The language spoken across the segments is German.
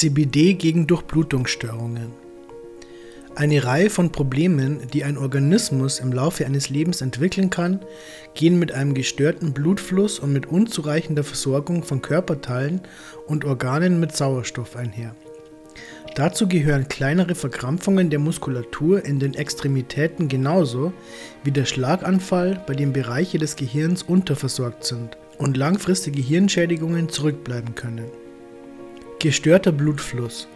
CBD gegen Durchblutungsstörungen. Eine Reihe von Problemen, die ein Organismus im Laufe eines Lebens entwickeln kann, gehen mit einem gestörten Blutfluss und mit unzureichender Versorgung von Körperteilen und Organen mit Sauerstoff einher. Dazu gehören kleinere Verkrampfungen der Muskulatur in den Extremitäten genauso wie der Schlaganfall, bei dem Bereiche des Gehirns unterversorgt sind und langfristige Hirnschädigungen zurückbleiben können. Gestörter Blutfluss.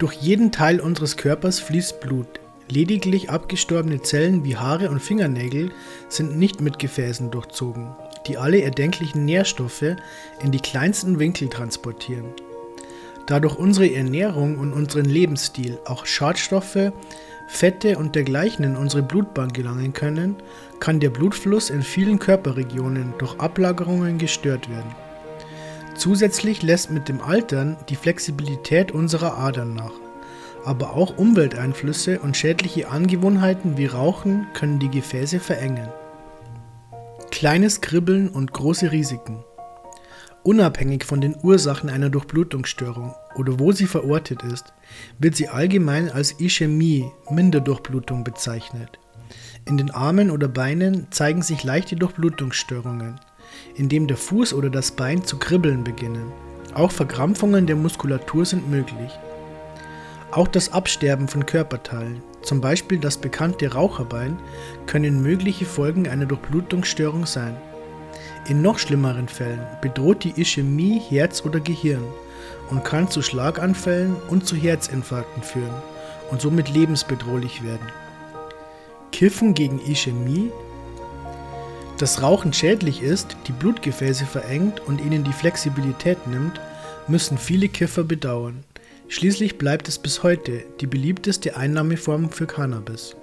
Durch jeden Teil unseres Körpers fließt Blut. Lediglich abgestorbene Zellen wie Haare und Fingernägel sind nicht mit Gefäßen durchzogen, die alle erdenklichen Nährstoffe in die kleinsten Winkel transportieren. Da durch unsere Ernährung und unseren Lebensstil auch Schadstoffe, Fette und dergleichen in unsere Blutbahn gelangen können, kann der Blutfluss in vielen Körperregionen durch Ablagerungen gestört werden. Zusätzlich lässt mit dem Altern die Flexibilität unserer Adern nach. Aber auch Umwelteinflüsse und schädliche Angewohnheiten wie Rauchen können die Gefäße verengen. Kleines Kribbeln und große Risiken. Unabhängig von den Ursachen einer Durchblutungsstörung oder wo sie verortet ist, wird sie allgemein als Ischämie, Minderdurchblutung bezeichnet. In den Armen oder Beinen zeigen sich leichte Durchblutungsstörungen indem der Fuß oder das Bein zu kribbeln beginnen. Auch Verkrampfungen der Muskulatur sind möglich. Auch das Absterben von Körperteilen, zum Beispiel das bekannte Raucherbein, können mögliche Folgen einer Durchblutungsstörung sein. In noch schlimmeren Fällen bedroht die Ischämie Herz oder Gehirn und kann zu Schlaganfällen und zu Herzinfarkten führen und somit lebensbedrohlich werden. Kiffen gegen Ischämie dass Rauchen schädlich ist, die Blutgefäße verengt und ihnen die Flexibilität nimmt, müssen viele Kiffer bedauern. Schließlich bleibt es bis heute die beliebteste Einnahmeform für Cannabis.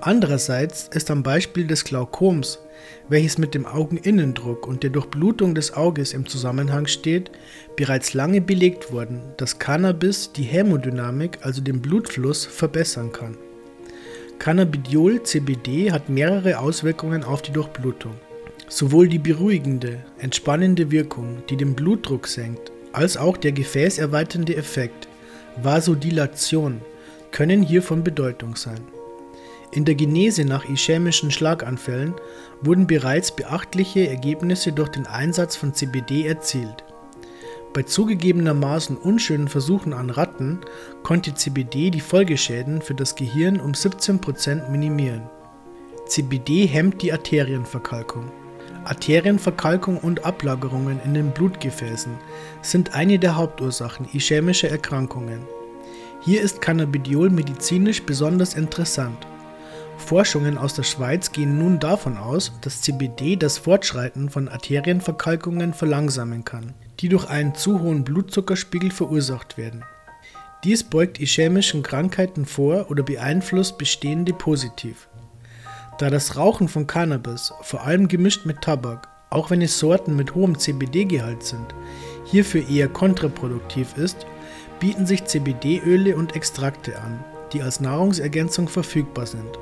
Andererseits ist am Beispiel des Glaukoms, welches mit dem Augeninnendruck und der Durchblutung des Auges im Zusammenhang steht, bereits lange belegt worden, dass Cannabis die Hämodynamik, also den Blutfluss, verbessern kann. Cannabidiol (CBD) hat mehrere Auswirkungen auf die Durchblutung. Sowohl die beruhigende, entspannende Wirkung, die den Blutdruck senkt, als auch der gefäßerweiternde Effekt (Vasodilation) können hier von Bedeutung sein. In der Genese nach ischämischen Schlaganfällen wurden bereits beachtliche Ergebnisse durch den Einsatz von CBD erzielt bei zugegebenermaßen unschönen Versuchen an Ratten konnte CBD die Folgeschäden für das Gehirn um 17% minimieren. CBD hemmt die Arterienverkalkung. Arterienverkalkung und Ablagerungen in den Blutgefäßen sind eine der Hauptursachen ischämischer Erkrankungen. Hier ist Cannabidiol medizinisch besonders interessant. Forschungen aus der Schweiz gehen nun davon aus, dass CBD das Fortschreiten von Arterienverkalkungen verlangsamen kann die durch einen zu hohen Blutzuckerspiegel verursacht werden. Dies beugt ischämischen Krankheiten vor oder beeinflusst bestehende positiv. Da das Rauchen von Cannabis, vor allem gemischt mit Tabak, auch wenn es Sorten mit hohem CBD-Gehalt sind, hierfür eher kontraproduktiv ist, bieten sich CBD-Öle und Extrakte an, die als Nahrungsergänzung verfügbar sind.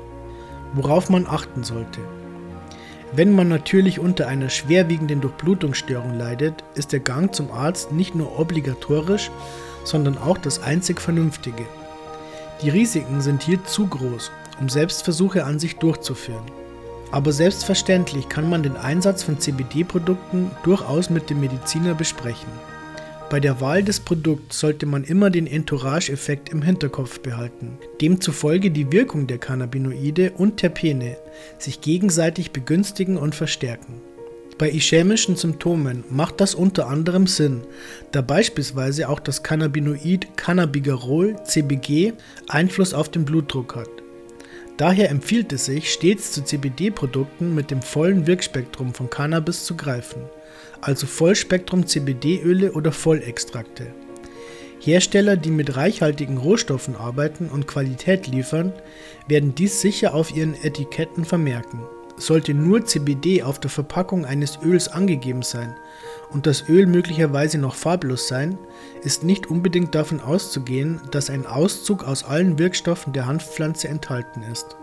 Worauf man achten sollte. Wenn man natürlich unter einer schwerwiegenden Durchblutungsstörung leidet, ist der Gang zum Arzt nicht nur obligatorisch, sondern auch das einzig Vernünftige. Die Risiken sind hier zu groß, um Selbstversuche an sich durchzuführen. Aber selbstverständlich kann man den Einsatz von CBD-Produkten durchaus mit dem Mediziner besprechen. Bei der Wahl des Produkts sollte man immer den Entourage-Effekt im Hinterkopf behalten, demzufolge die Wirkung der Cannabinoide und Terpene sich gegenseitig begünstigen und verstärken. Bei ischämischen Symptomen macht das unter anderem Sinn, da beispielsweise auch das Cannabinoid Cannabigerol CBG Einfluss auf den Blutdruck hat. Daher empfiehlt es sich, stets zu CBD-Produkten mit dem vollen Wirkspektrum von Cannabis zu greifen also Vollspektrum CBD-Öle oder Vollextrakte. Hersteller, die mit reichhaltigen Rohstoffen arbeiten und Qualität liefern, werden dies sicher auf ihren Etiketten vermerken. Sollte nur CBD auf der Verpackung eines Öls angegeben sein und das Öl möglicherweise noch farblos sein, ist nicht unbedingt davon auszugehen, dass ein Auszug aus allen Wirkstoffen der Hanfpflanze enthalten ist.